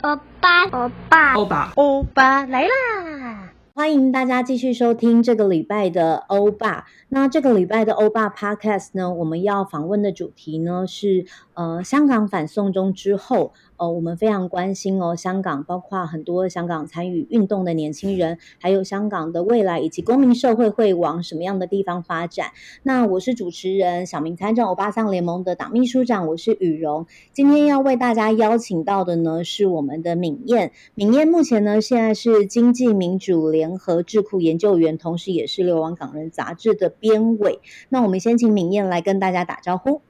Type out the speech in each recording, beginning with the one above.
欧巴，欧巴，欧巴，欧巴来啦！欢迎大家继续收听这个礼拜的欧巴。那这个礼拜的欧巴 Podcast 呢，我们要访问的主题呢是呃香港反送中之后。呃，我们非常关心哦，香港包括很多香港参与运动的年轻人，还有香港的未来以及公民社会会往什么样的地方发展。那我是主持人小明参政欧巴桑联盟的党秘书长，我是雨蓉。今天要为大家邀请到的呢是我们的敏燕，敏燕目前呢现在是经济民主联合智库研究员，同时也是流亡港人杂志的编委。那我们先请敏燕来跟大家打招呼。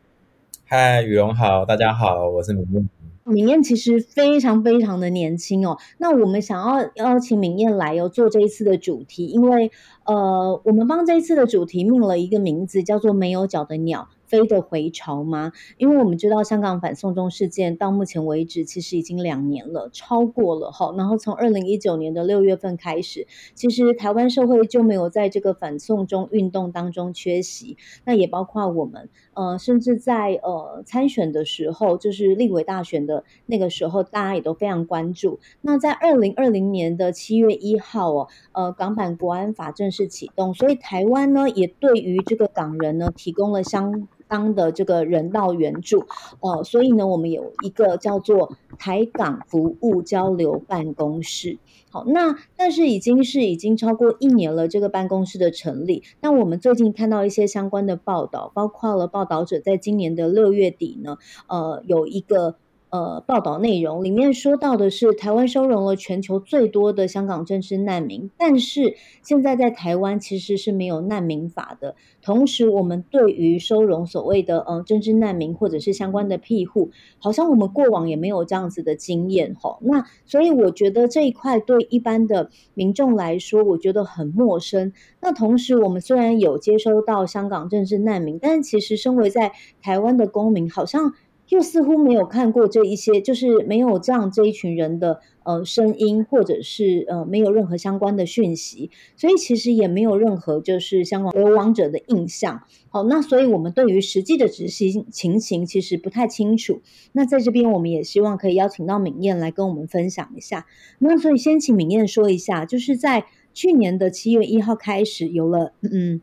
嗨，雨蓉好，大家好，我是敏燕。敏燕其实非常非常的年轻哦，那我们想要邀请敏燕来哦做这一次的主题，因为呃，我们帮这一次的主题命了一个名字，叫做“没有脚的鸟”。飞的回潮吗？因为我们知道香港反送中事件到目前为止其实已经两年了，超过了哈。然后从二零一九年的六月份开始，其实台湾社会就没有在这个反送中运动当中缺席。那也包括我们，呃，甚至在呃参选的时候，就是立委大选的那个时候，大家也都非常关注。那在二零二零年的七月一号哦，呃，港版国安法正式启动，所以台湾呢也对于这个港人呢提供了相当的这个人道援助，哦，所以呢，我们有一个叫做台港服务交流办公室。好，那但是已经是已经超过一年了，这个办公室的成立。那我们最近看到一些相关的报道，包括了报道者在今年的六月底呢，呃，有一个。呃，报道内容里面说到的是，台湾收容了全球最多的香港政治难民，但是现在在台湾其实是没有难民法的。同时，我们对于收容所谓的呃政治难民或者是相关的庇护，好像我们过往也没有这样子的经验吼。那所以我觉得这一块对一般的民众来说，我觉得很陌生。那同时，我们虽然有接收到香港政治难民，但其实身为在台湾的公民，好像。又似乎没有看过这一些，就是没有这样这一群人的呃声音，或者是呃没有任何相关的讯息，所以其实也没有任何就是香港流亡者的印象。好，那所以我们对于实际的执行情形其实不太清楚。那在这边我们也希望可以邀请到敏燕来跟我们分享一下。那所以先请敏燕说一下，就是在去年的七月一号开始有了嗯。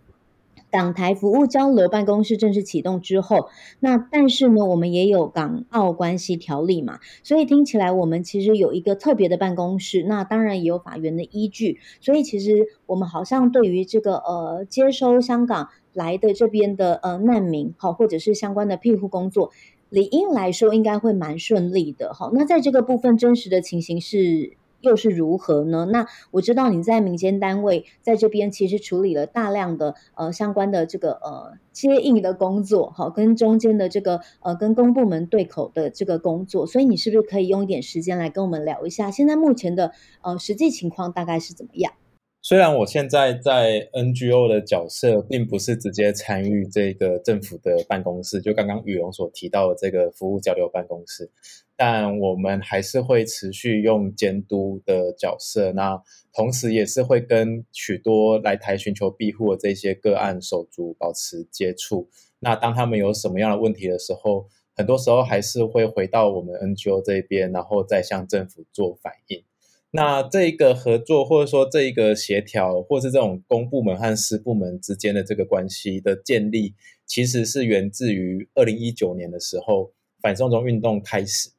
港台服务交流办公室正式启动之后，那但是呢，我们也有港澳关系条例嘛，所以听起来我们其实有一个特别的办公室，那当然也有法源的依据，所以其实我们好像对于这个呃接收香港来的这边的呃难民，好或者是相关的庇护工作，理应来说应该会蛮顺利的，好，那在这个部分真实的情形是。又是如何呢？那我知道你在民间单位在这边其实处理了大量的呃相关的这个呃接应的工作，好，跟中间的这个呃跟公部门对口的这个工作，所以你是不是可以用一点时间来跟我们聊一下，现在目前的呃实际情况大概是怎么样？虽然我现在在 NGO 的角色，并不是直接参与这个政府的办公室，就刚刚雨龙所提到的这个服务交流办公室，但我们还是会持续用监督的角色，那同时也是会跟许多来台寻求庇护的这些个案手足保持接触。那当他们有什么样的问题的时候，很多时候还是会回到我们 NGO 这边，然后再向政府做反应。那这一个合作，或者说这一个协调，或是这种公部门和私部门之间的这个关系的建立，其实是源自于二零一九年的时候，反送中运动开始。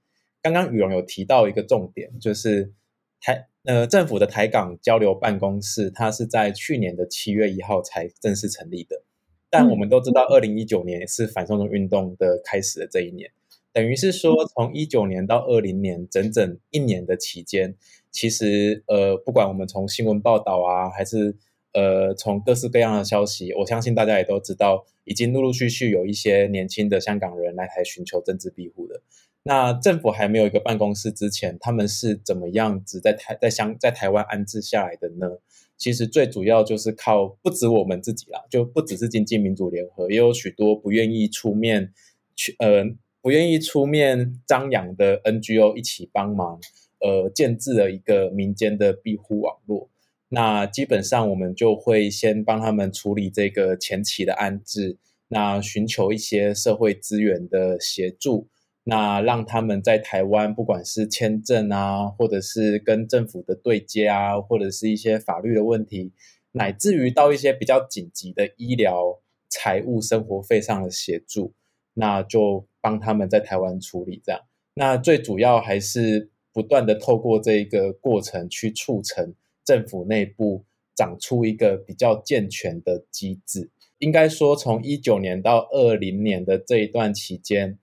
刚刚雨蓉有提到一个重点，就是台呃政府的台港交流办公室，它是在去年的七月一号才正式成立的。但我们都知道，二零一九年是反送中运动的开始的这一年，等于是说从一九年到二零年整整一年的期间。其实，呃，不管我们从新闻报道啊，还是呃从各式各样的消息，我相信大家也都知道，已经陆陆续续有一些年轻的香港人来台寻求政治庇护的。那政府还没有一个办公室之前，他们是怎么样子在台在香在台湾安置下来的呢？其实最主要就是靠不止我们自己啦，就不只是经济民主联合，也有许多不愿意出面去呃不愿意出面张扬的 NGO 一起帮忙。呃，建置了一个民间的庇护网络。那基本上我们就会先帮他们处理这个前期的安置，那寻求一些社会资源的协助，那让他们在台湾不管是签证啊，或者是跟政府的对接啊，或者是一些法律的问题，乃至于到一些比较紧急的医疗、财务、生活费上的协助，那就帮他们在台湾处理这样。那最主要还是不断的透过这个过程去促成。政府内部长出一个比较健全的机制，应该说从一九年到二零年的这一段期间，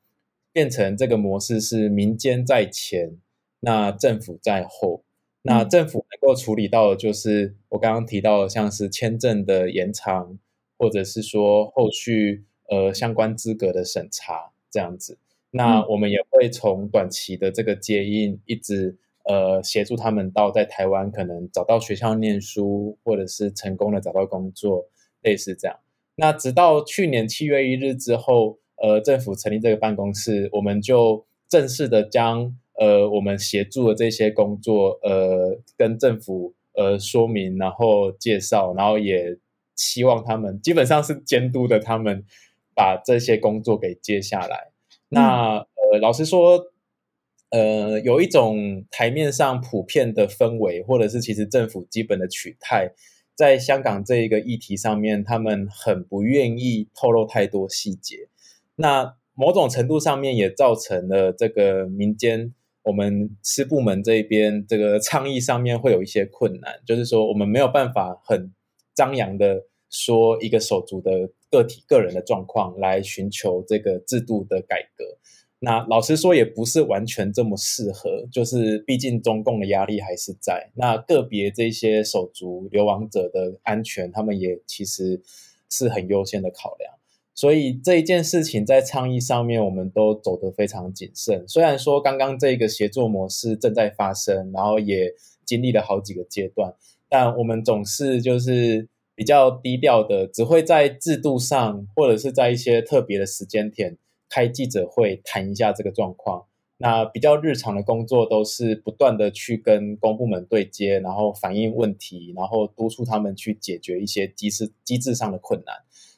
变成这个模式是民间在前，那政府在后。那政府能够处理到的就是我刚刚提到的，像是签证的延长，或者是说后续呃相关资格的审查这样子。那我们也会从短期的这个接应一直。呃，协助他们到在台湾可能找到学校念书，或者是成功的找到工作，类似这样。那直到去年七月一日之后，呃，政府成立这个办公室，我们就正式的将呃我们协助的这些工作，呃，跟政府呃说明，然后介绍，然后也希望他们基本上是监督的，他们把这些工作给接下来。那呃，老实说。呃，有一种台面上普遍的氛围，或者是其实政府基本的取态，在香港这一个议题上面，他们很不愿意透露太多细节。那某种程度上面也造成了这个民间，我们师部门这边这个倡议上面会有一些困难，就是说我们没有办法很张扬的说一个手足的个体个人的状况来寻求这个制度的改革。那老实说，也不是完全这么适合，就是毕竟中共的压力还是在。那个别这些手足流亡者的安全，他们也其实是很优先的考量。所以这一件事情在倡议上面，我们都走得非常谨慎。虽然说刚刚这个协作模式正在发生，然后也经历了好几个阶段，但我们总是就是比较低调的，只会在制度上，或者是在一些特别的时间点。开记者会谈一下这个状况，那比较日常的工作都是不断的去跟公部门对接，然后反映问题，然后督促他们去解决一些机制机制上的困难。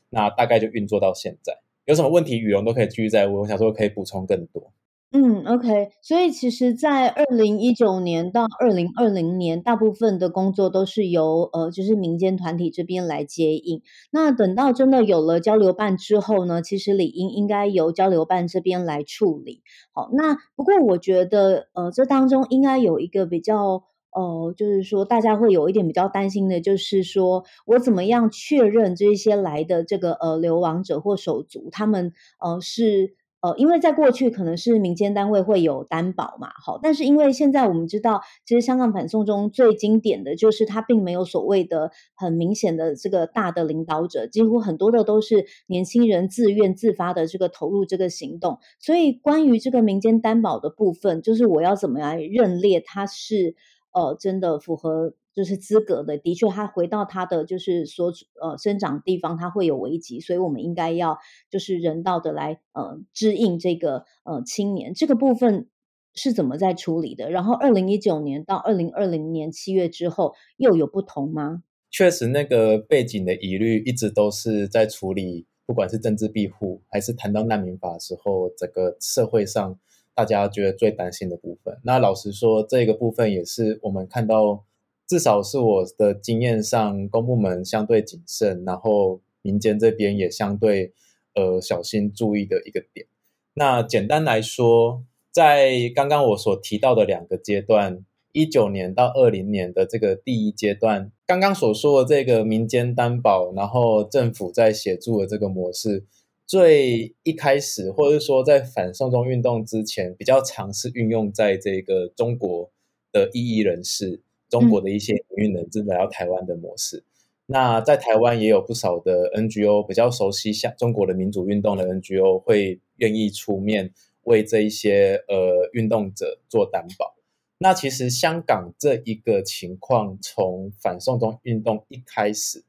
那大概就运作到现在，有什么问题，语蓉都可以继续再问，我想说可以补充更多。嗯，OK，所以其实，在二零一九年到二零二零年，大部分的工作都是由呃，就是民间团体这边来接应。那等到真的有了交流办之后呢，其实理应应该由交流办这边来处理。好，那不过我觉得，呃，这当中应该有一个比较，呃，就是说大家会有一点比较担心的，就是说我怎么样确认这些来的这个呃流亡者或手足，他们呃是。呃，因为在过去可能是民间单位会有担保嘛，好，但是因为现在我们知道，其实香港反送中最经典的就是它并没有所谓的很明显的这个大的领导者，几乎很多的都是年轻人自愿自发的这个投入这个行动，所以关于这个民间担保的部分，就是我要怎么样认列它是呃真的符合。就是资格的，的确，他回到他的就是所呃生长地方，他会有危机，所以我们应该要就是人道的来呃支应这个呃青年，这个部分是怎么在处理的？然后二零一九年到二零二零年七月之后又有不同吗？确实，那个背景的疑虑一直都是在处理，不管是政治庇护还是谈到难民法的时候，整个社会上大家觉得最担心的部分。那老实说，这个部分也是我们看到。至少是我的经验上，公部门相对谨慎，然后民间这边也相对呃小心注意的一个点。那简单来说，在刚刚我所提到的两个阶段，一九年到二零年的这个第一阶段，刚刚所说的这个民间担保，然后政府在协助的这个模式，最一开始或者说在反送中运动之前，比较尝试运用在这个中国的异议人士。中国的一些营运人士来到台湾的模式，嗯、那在台湾也有不少的 NGO 比较熟悉像中国的民主运动的 NGO 会愿意出面为这一些呃运动者做担保。那其实香港这一个情况，从反送中运动一开始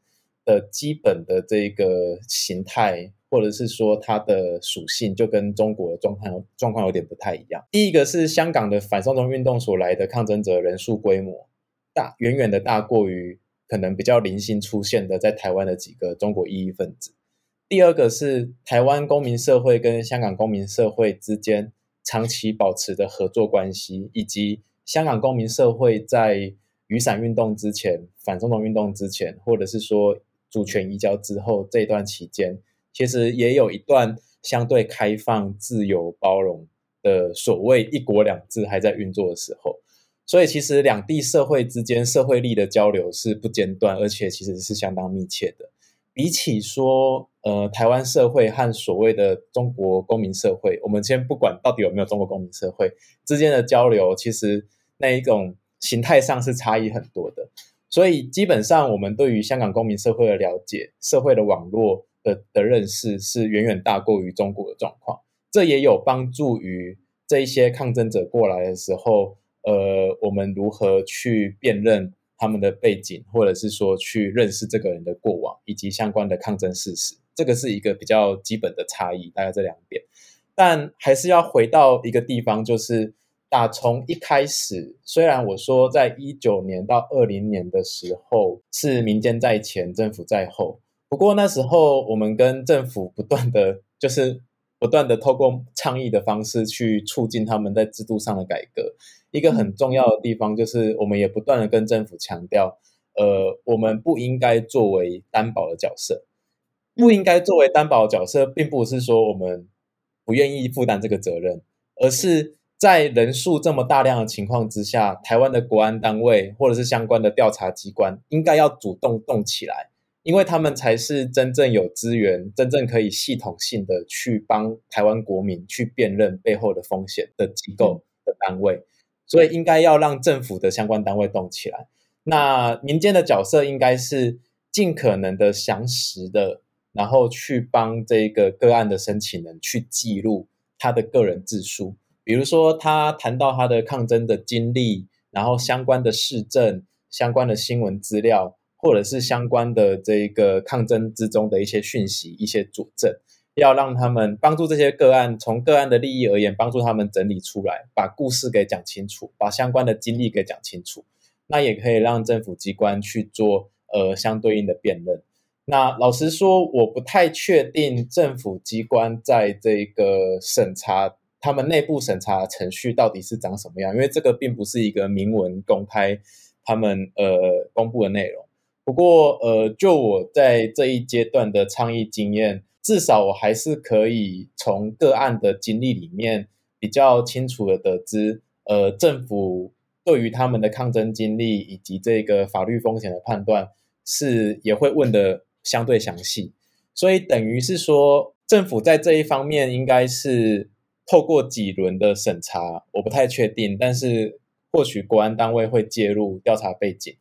的基本的这个形态，或者是说它的属性，就跟中国的状况状况有点不太一样。第一个是香港的反送中运动所来的抗争者人数规模。大远远的大过于可能比较零星出现的在台湾的几个中国异议分子。第二个是台湾公民社会跟香港公民社会之间长期保持的合作关系，以及香港公民社会在雨伞运动之前、反送中运动之前，或者是说主权移交之后这段期间，其实也有一段相对开放、自由、包容的所谓“一国两制”还在运作的时候。所以，其实两地社会之间社会力的交流是不间断，而且其实是相当密切的。比起说，呃，台湾社会和所谓的中国公民社会，我们先不管到底有没有中国公民社会之间的交流，其实那一种形态上是差异很多的。所以基本上，我们对于香港公民社会的了解、社会的网络的的认识是远远大过于中国的状况。这也有帮助于这一些抗争者过来的时候，呃，我们如何去辨认。他们的背景，或者是说去认识这个人的过往以及相关的抗争事实，这个是一个比较基本的差异，大概这两点。但还是要回到一个地方，就是打从一开始，虽然我说在一九年到二零年的时候是民间在前，政府在后，不过那时候我们跟政府不断的就是。不断的透过倡议的方式去促进他们在制度上的改革。一个很重要的地方就是，我们也不断的跟政府强调，呃，我们不应该作为担保的角色，不应该作为担保的角色，并不是说我们不愿意负担这个责任，而是在人数这么大量的情况之下，台湾的国安单位或者是相关的调查机关，应该要主动动起来。因为他们才是真正有资源、真正可以系统性的去帮台湾国民去辨认背后的风险的机构的单位，所以应该要让政府的相关单位动起来。那民间的角色应该是尽可能的详实的，然后去帮这个个案的申请人去记录他的个人自述，比如说他谈到他的抗争的经历，然后相关的市政、相关的新闻资料。或者是相关的这一个抗争之中的一些讯息、一些佐证，要让他们帮助这些个案，从个案的利益而言，帮助他们整理出来，把故事给讲清楚，把相关的经历给讲清楚。那也可以让政府机关去做呃相对应的辨认。那老实说，我不太确定政府机关在这个审查他们内部审查程序到底是长什么样，因为这个并不是一个明文公开他们呃公布的内容。不过，呃，就我在这一阶段的倡议经验，至少我还是可以从个案的经历里面比较清楚的得知，呃，政府对于他们的抗争经历以及这个法律风险的判断是也会问得相对详细，所以等于是说，政府在这一方面应该是透过几轮的审查，我不太确定，但是或许国安单位会介入调查背景。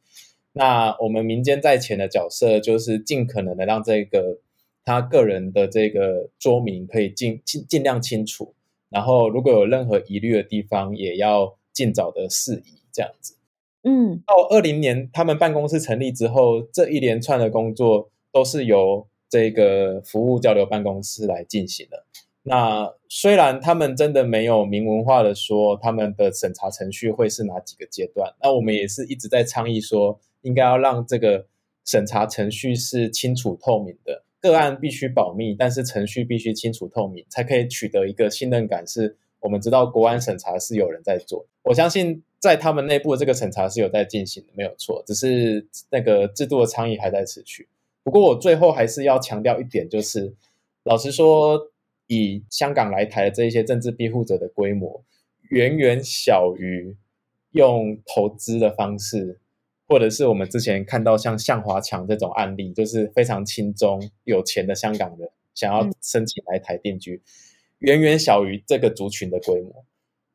那我们民间在前的角色，就是尽可能的让这个他个人的这个说明可以尽尽尽量清楚，然后如果有任何疑虑的地方，也要尽早的释疑，这样子。嗯，到二零年他们办公室成立之后，这一连串的工作都是由这个服务交流办公室来进行的。那虽然他们真的没有明文化的说他们的审查程序会是哪几个阶段，那我们也是一直在倡议说。应该要让这个审查程序是清楚透明的，个案必须保密，但是程序必须清楚透明，才可以取得一个信任感。是我们知道国安审查是有人在做，我相信在他们内部的这个审查是有在进行的，没有错。只是那个制度的倡议还在持续。不过我最后还是要强调一点，就是老实说，以香港来台的这一些政治庇护者的规模，远远小于用投资的方式。或者是我们之前看到像向华强这种案例，就是非常轻中、有钱的香港人想要申请来台定居，嗯、远远小于这个族群的规模。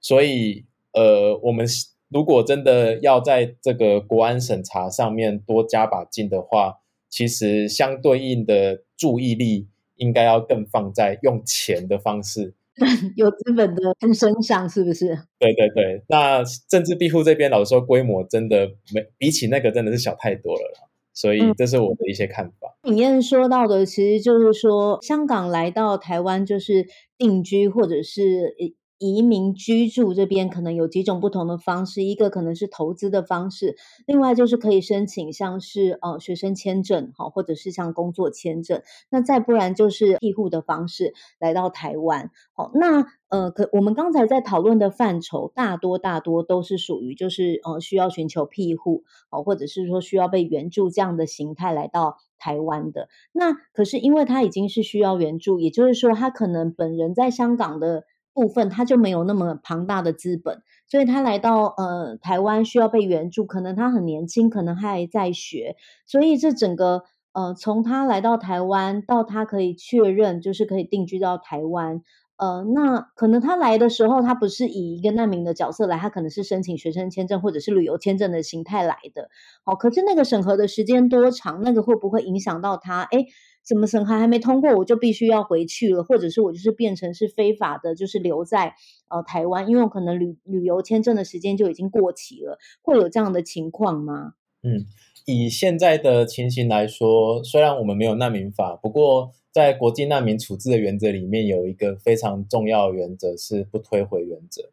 所以，呃，我们如果真的要在这个国安审查上面多加把劲的话，其实相对应的注意力应该要更放在用钱的方式。有资本的人身上是不是？对对对，那政治庇护这边老实说规模真的没比起那个真的是小太多了啦，所以这是我的一些看法。敏燕说到的其实就是说，香港来到台湾就是定居或者是移民居住这边可能有几种不同的方式，一个可能是投资的方式，另外就是可以申请像是呃学生签证哈，或者是像工作签证，那再不然就是庇护的方式来到台湾。好，那呃可我们刚才在讨论的范畴，大多大多都是属于就是呃需要寻求庇护哦，或者是说需要被援助这样的形态来到台湾的。那可是因为他已经是需要援助，也就是说他可能本人在香港的。部分他就没有那么庞大的资本，所以他来到呃台湾需要被援助，可能他很年轻，可能还在学，所以这整个呃从他来到台湾到他可以确认就是可以定居到台湾，呃那可能他来的时候他不是以一个难民的角色来，他可能是申请学生签证或者是旅游签证的形态来的，好，可是那个审核的时间多长，那个会不会影响到他？诶怎么审核还没通过，我就必须要回去了，或者是我就是变成是非法的，就是留在呃台湾，因为我可能旅旅游签证的时间就已经过期了，会有这样的情况吗？嗯，以现在的情形来说，虽然我们没有难民法，不过在国际难民处置的原则里面，有一个非常重要的原则是不推回原则，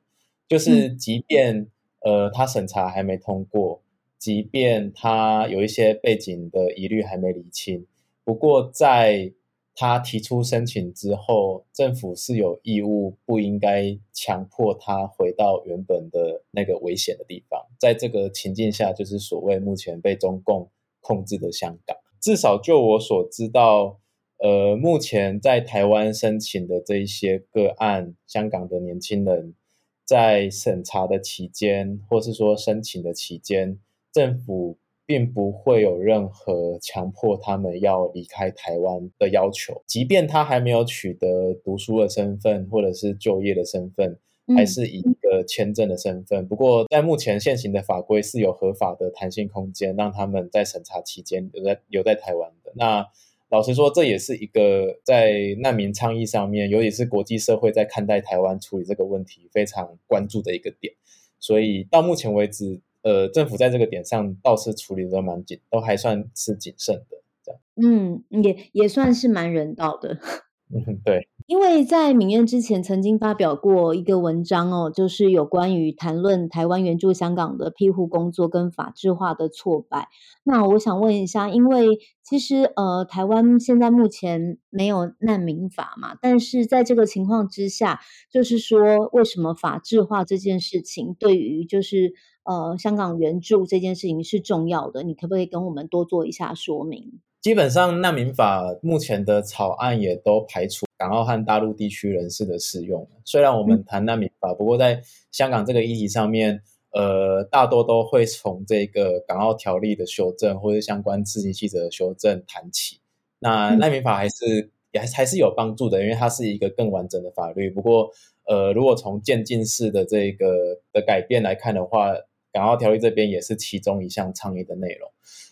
就是即便、嗯、呃他审查还没通过，即便他有一些背景的疑虑还没理清。不过，在他提出申请之后，政府是有义务不应该强迫他回到原本的那个危险的地方。在这个情境下，就是所谓目前被中共控制的香港。至少就我所知道，呃，目前在台湾申请的这一些个案，香港的年轻人在审查的期间，或是说申请的期间，政府。并不会有任何强迫他们要离开台湾的要求，即便他还没有取得读书的身份或者是就业的身份，还是以一个签证的身份。嗯、不过，在目前现行的法规是有合法的弹性空间，让他们在审查期间留在留在台湾的。那老实说，这也是一个在难民倡议上面，尤其是国际社会在看待台湾处理这个问题非常关注的一个点。所以到目前为止。呃，政府在这个点上倒是处理的蛮紧，都还算是谨慎的，这样。嗯，也也算是蛮人道的。嗯，对。因为在敏燕之前曾经发表过一个文章哦，就是有关于谈论台湾援助香港的庇护工作跟法制化的挫败。那我想问一下，因为其实呃，台湾现在目前没有难民法嘛，但是在这个情况之下，就是说为什么法制化这件事情对于就是。呃，香港援助这件事情是重要的，你可不可以跟我们多做一下说明？基本上，难民法目前的草案也都排除港澳和大陆地区人士的适用。虽然我们谈难民法，嗯、不过在香港这个议题上面，呃，大多都会从这个港澳条例的修正或者相关施行细则的修正谈起。那难民法还是、嗯、也还还是有帮助的，因为它是一个更完整的法律。不过，呃，如果从渐进式的这个的改变来看的话，港澳条例这边也是其中一项倡议的内容。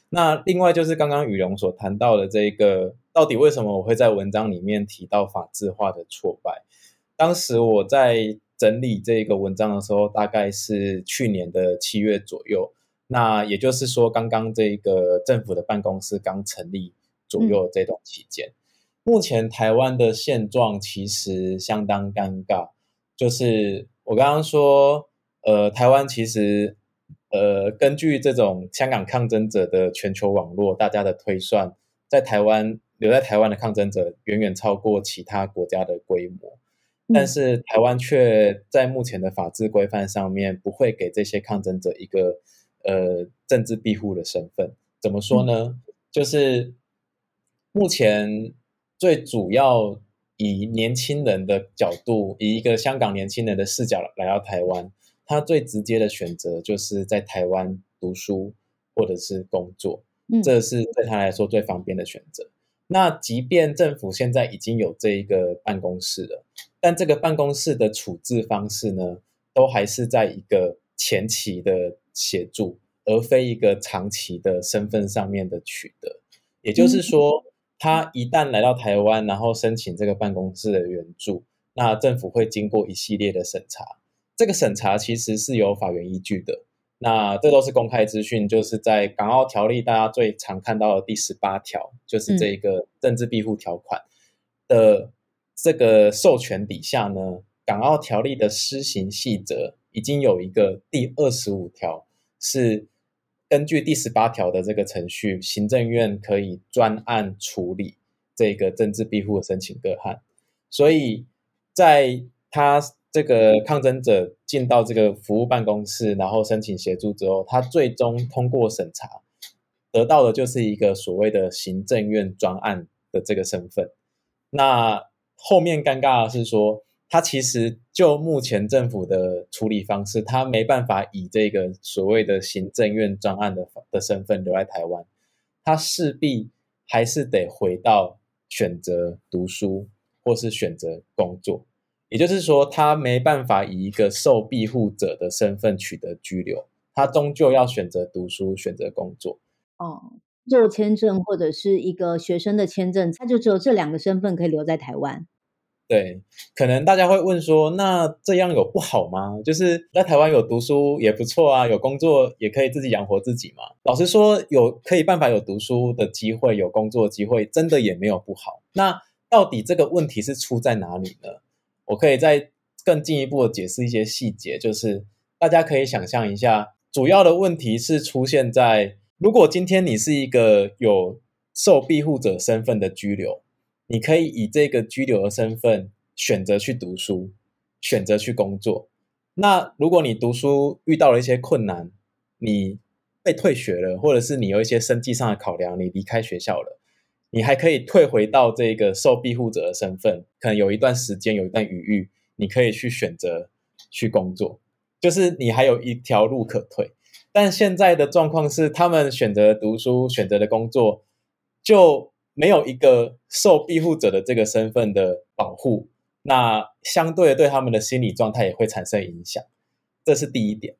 那另外就是刚刚宇龙所谈到的这个，到底为什么我会在文章里面提到法制化的挫败？当时我在整理这个文章的时候，大概是去年的七月左右。那也就是说，刚刚这个政府的办公室刚成立左右这段期间，嗯、目前台湾的现状其实相当尴尬。就是我刚刚说，呃，台湾其实。呃，根据这种香港抗争者的全球网络，大家的推算，在台湾留在台湾的抗争者远远超过其他国家的规模，但是台湾却在目前的法制规范上面不会给这些抗争者一个呃政治庇护的身份。怎么说呢？就是目前最主要以年轻人的角度，以一个香港年轻人的视角来到台湾。他最直接的选择就是在台湾读书或者是工作，这是对他来说最方便的选择。那即便政府现在已经有这一个办公室了，但这个办公室的处置方式呢，都还是在一个前期的协助，而非一个长期的身份上面的取得。也就是说，他一旦来到台湾，然后申请这个办公室的援助，那政府会经过一系列的审查。这个审查其实是有法源依据的，那这都是公开资讯，就是在港澳条例大家最常看到的第十八条，就是这个政治庇护条款的这个授权底下呢，港澳条例的施行细则已经有一个第二十五条，是根据第十八条的这个程序，行政院可以专案处理这个政治庇护的申请个案。所以，在他这个抗争者进到这个服务办公室，然后申请协助之后，他最终通过审查，得到的就是一个所谓的行政院专案的这个身份。那后面尴尬的是说，他其实就目前政府的处理方式，他没办法以这个所谓的行政院专案的的身份留在台湾，他势必还是得回到选择读书或是选择工作，也就是说，他没办法以一个受庇护者的身份取得居留，他终究要选择读书，选择工作。哦，做签证或者是一个学生的签证，他就只有这两个身份可以留在台湾。对，可能大家会问说，那这样有不好吗？就是在台湾有读书也不错啊，有工作也可以自己养活自己嘛。老实说，有可以办法有读书的机会，有工作机会，真的也没有不好。那到底这个问题是出在哪里呢？我可以再更进一步的解释一些细节，就是大家可以想象一下，主要的问题是出现在，如果今天你是一个有受庇护者身份的居留。你可以以这个居留的身份选择去读书，选择去工作。那如果你读书遇到了一些困难，你被退学了，或者是你有一些生计上的考量，你离开学校了，你还可以退回到这个受庇护者的身份，可能有一段时间有一段余裕，你可以去选择去工作，就是你还有一条路可退。但现在的状况是，他们选择读书，选择的工作就。没有一个受庇护者的这个身份的保护，那相对对他们的心理状态也会产生影响，这是第一点。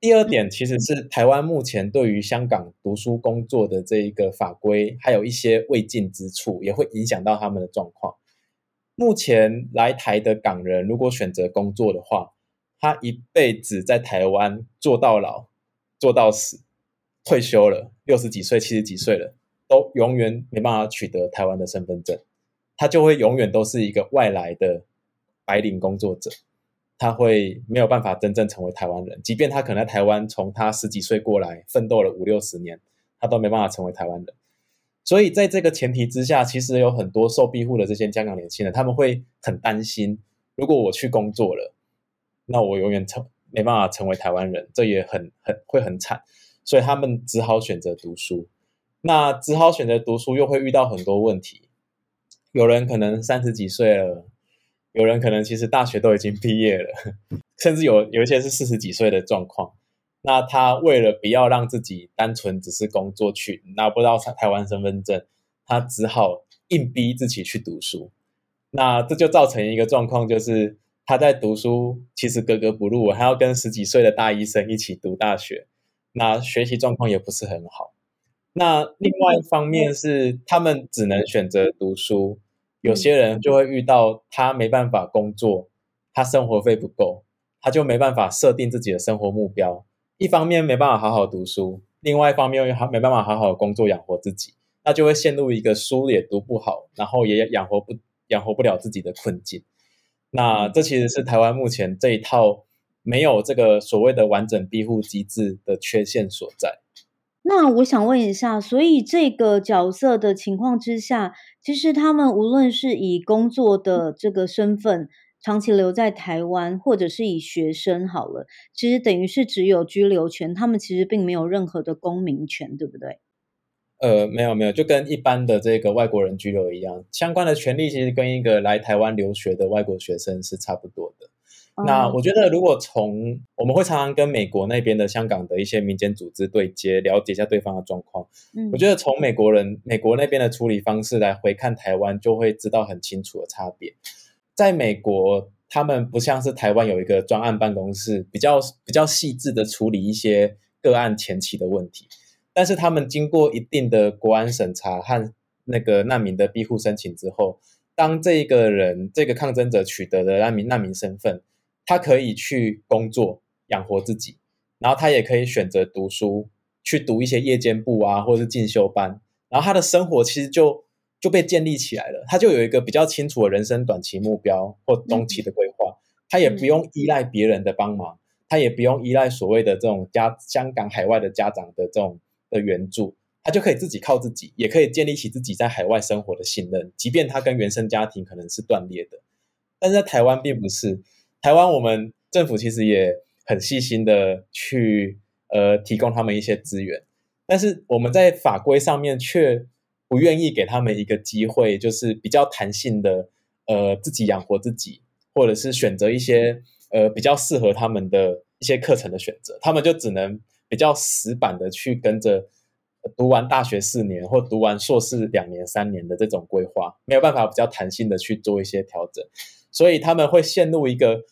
第二点其实是台湾目前对于香港读书工作的这一个法规，还有一些未尽之处，也会影响到他们的状况。目前来台的港人如果选择工作的话，他一辈子在台湾做到老，做到死，退休了，六十几岁、七十几岁了。都永远没办法取得台湾的身份证，他就会永远都是一个外来的白领工作者，他会没有办法真正成为台湾人。即便他可能在台湾从他十几岁过来奋斗了五六十年，他都没办法成为台湾人。所以在这个前提之下，其实有很多受庇护的这些香港年轻人，他们会很担心，如果我去工作了，那我永远成没办法成为台湾人，这也很很会很惨。所以他们只好选择读书。那只好选择读书，又会遇到很多问题。有人可能三十几岁了，有人可能其实大学都已经毕业了，甚至有有一些是四十几岁的状况。那他为了不要让自己单纯只是工作去拿不到台湾身份证，他只好硬逼自己去读书。那这就造成一个状况，就是他在读书其实格格不入，还要跟十几岁的大医生一起读大学，那学习状况也不是很好。那另外一方面是，他们只能选择读书，有些人就会遇到他没办法工作，他生活费不够，他就没办法设定自己的生活目标。一方面没办法好好读书，另外一方面又没办法好好工作养活自己，那就会陷入一个书也读不好，然后也养活不养活不了自己的困境。那这其实是台湾目前这一套没有这个所谓的完整庇护机制的缺陷所在。那我想问一下，所以这个角色的情况之下，其实他们无论是以工作的这个身份长期留在台湾，或者是以学生好了，其实等于是只有居留权，他们其实并没有任何的公民权，对不对？呃，没有没有，就跟一般的这个外国人居留一样，相关的权利其实跟一个来台湾留学的外国学生是差不多的。那我觉得，如果从我们会常常跟美国那边的香港的一些民间组织对接，了解一下对方的状况。嗯，我觉得从美国人美国那边的处理方式来回看台湾，就会知道很清楚的差别。在美国，他们不像是台湾有一个专案办公室，比较比较细致的处理一些个案前期的问题，但是他们经过一定的国安审查和那个难民的庇护申请之后，当这个人这个抗争者取得了难民难民身份。他可以去工作养活自己，然后他也可以选择读书，去读一些夜间部啊，或者是进修班，然后他的生活其实就就被建立起来了，他就有一个比较清楚的人生短期目标或中期的规划，他也不用依赖别人的帮忙，他也不用依赖所谓的这种家香港海外的家长的这种的援助，他就可以自己靠自己，也可以建立起自己在海外生活的信任，即便他跟原生家庭可能是断裂的。但是在台湾并不是，台湾我们政府其实也很细心的去呃提供他们一些资源，但是我们在法规上面却不愿意给他们一个机会，就是比较弹性的呃自己养活自己，或者是选择一些呃比较适合他们的一些课程的选择，他们就只能比较死板的去跟着读完大学四年或读完硕士两年三年的这种规划，没有办法比较弹性的去做一些调整。所以他们会陷入一个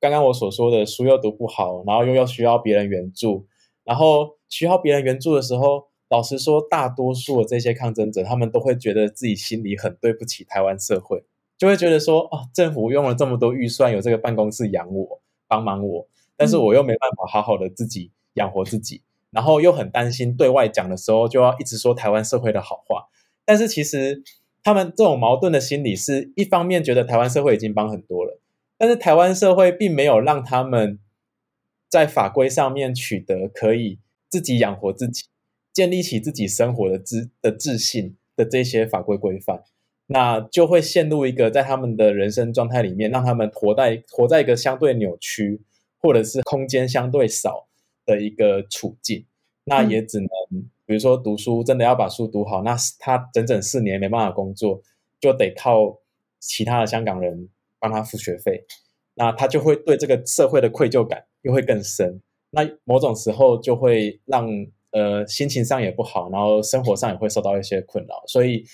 刚刚我所说的书又读不好，然后又要需要别人援助，然后需要别人援助的时候，老实说，大多数的这些抗争者，他们都会觉得自己心里很对不起台湾社会，就会觉得说，哦，政府用了这么多预算，有这个办公室养我，帮忙我，但是我又没办法好好的自己养活自己，然后又很担心对外讲的时候就要一直说台湾社会的好话，但是其实。他们这种矛盾的心理是一方面觉得台湾社会已经帮很多了，但是台湾社会并没有让他们在法规上面取得可以自己养活自己、建立起自己生活的自的自信的这些法规规范，那就会陷入一个在他们的人生状态里面，让他们活在活在一个相对扭曲或者是空间相对少的一个处境，那也只能。比如说读书真的要把书读好，那他整整四年没办法工作，就得靠其他的香港人帮他付学费，那他就会对这个社会的愧疚感又会更深，那某种时候就会让呃心情上也不好，然后生活上也会受到一些困扰。所以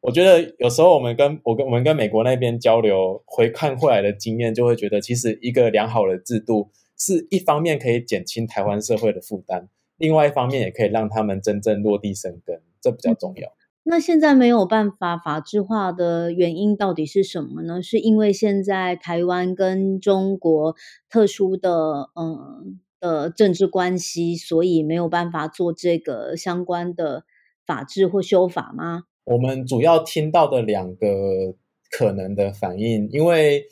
我觉得有时候我们跟我跟我们跟美国那边交流回看过来的经验，就会觉得其实一个良好的制度是一方面可以减轻台湾社会的负担。另外一方面，也可以让他们真正落地生根，这比较重要。那现在没有办法法制化的原因到底是什么呢？是因为现在台湾跟中国特殊的嗯的政治关系，所以没有办法做这个相关的法制或修法吗？我们主要听到的两个可能的反应，因为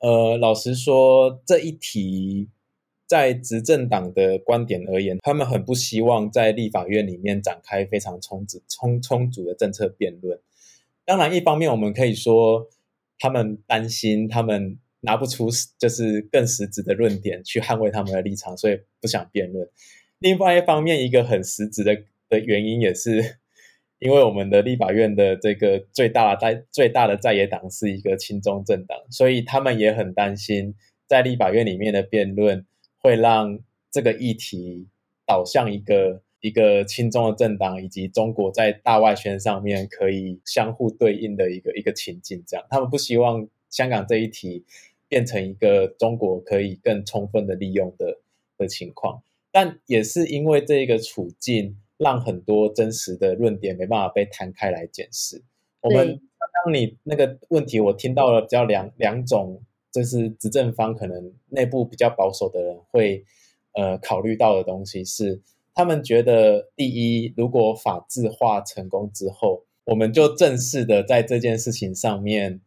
呃，老实说这一题。在执政党的观点而言，他们很不希望在立法院里面展开非常充足、充充足的政策辩论。当然，一方面我们可以说他们担心他们拿不出就是更实质的论点去捍卫他们的立场，所以不想辩论。另外一方面，一个很实质的的原因也是因为我们的立法院的这个最大在最大的在野党是一个亲中政党，所以他们也很担心在立法院里面的辩论。会让这个议题导向一个一个亲中的政党以及中国在大外宣上面可以相互对应的一个一个情境，这样他们不希望香港这一题变成一个中国可以更充分的利用的的情况，但也是因为这一个处境，让很多真实的论点没办法被摊开来检视。我们刚刚你那个问题，我听到了比较两两种。这是执政方可能内部比较保守的人会呃考虑到的东西是，他们觉得第一，如果法制化成功之后，我们就正式的在这件事情上面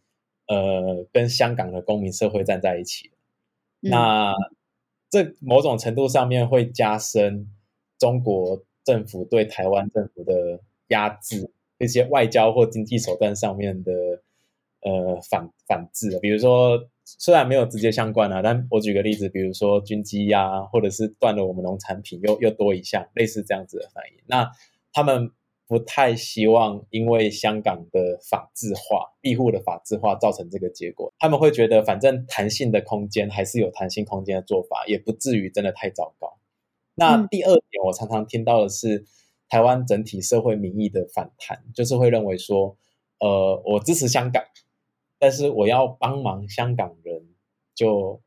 呃跟香港的公民社会站在一起，嗯、那这某种程度上面会加深中国政府对台湾政府的压制，一些外交或经济手段上面的呃反反制，比如说。虽然没有直接相关啊，但我举个例子，比如说军机呀，或者是断了我们农产品又又多一项，类似这样子的反应。那他们不太希望因为香港的法制化、庇护的法制化造成这个结果。他们会觉得，反正弹性的空间还是有弹性空间的做法，也不至于真的太糟糕。那第二点，我常常听到的是台湾整体社会民意的反弹，就是会认为说，呃，我支持香港。但是我要帮忙香港人，就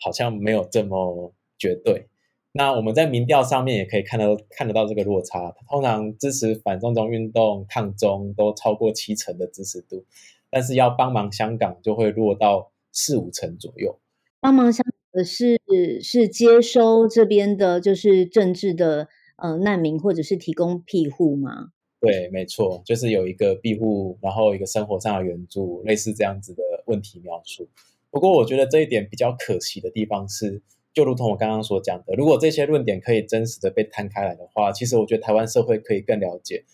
好像没有这么绝对。那我们在民调上面也可以看到看得到这个落差。通常支持反送中运动、抗中都超过七成的支持度，但是要帮忙香港就会落到四五成左右。帮忙香港的是是接收这边的，就是政治的呃难民，或者是提供庇护吗？对，没错，就是有一个庇护，然后一个生活上的援助，类似这样子的问题描述。不过我觉得这一点比较可惜的地方是，就如同我刚刚所讲的，如果这些论点可以真实的被摊开来的话，其实我觉得台湾社会可以更了解，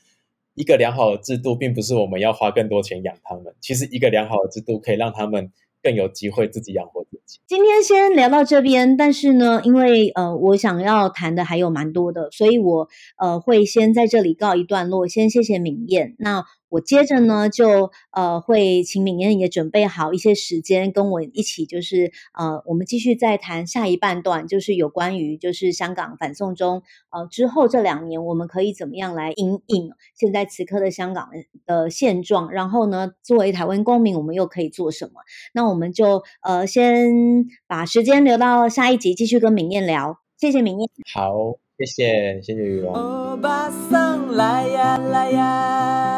一个良好的制度并不是我们要花更多钱养他们，其实一个良好的制度可以让他们。更有机会自己养活自今天先聊到这边，但是呢，因为呃，我想要谈的还有蛮多的，所以我呃会先在这里告一段落。先谢谢旻燕。那。我接着呢，就呃会请敏燕也准备好一些时间，跟我一起，就是呃我们继续再谈下一半段，就是有关于就是香港反送中呃之后这两年，我们可以怎么样来因应现在此刻的香港的现状，然后呢，作为台湾公民，我们又可以做什么？那我们就呃先把时间留到下一集，继续跟敏燕聊。谢谢敏燕。好。谢谢，谢谢雨龙。欧巴桑来呀来呀，欧吉桑来呀来呀。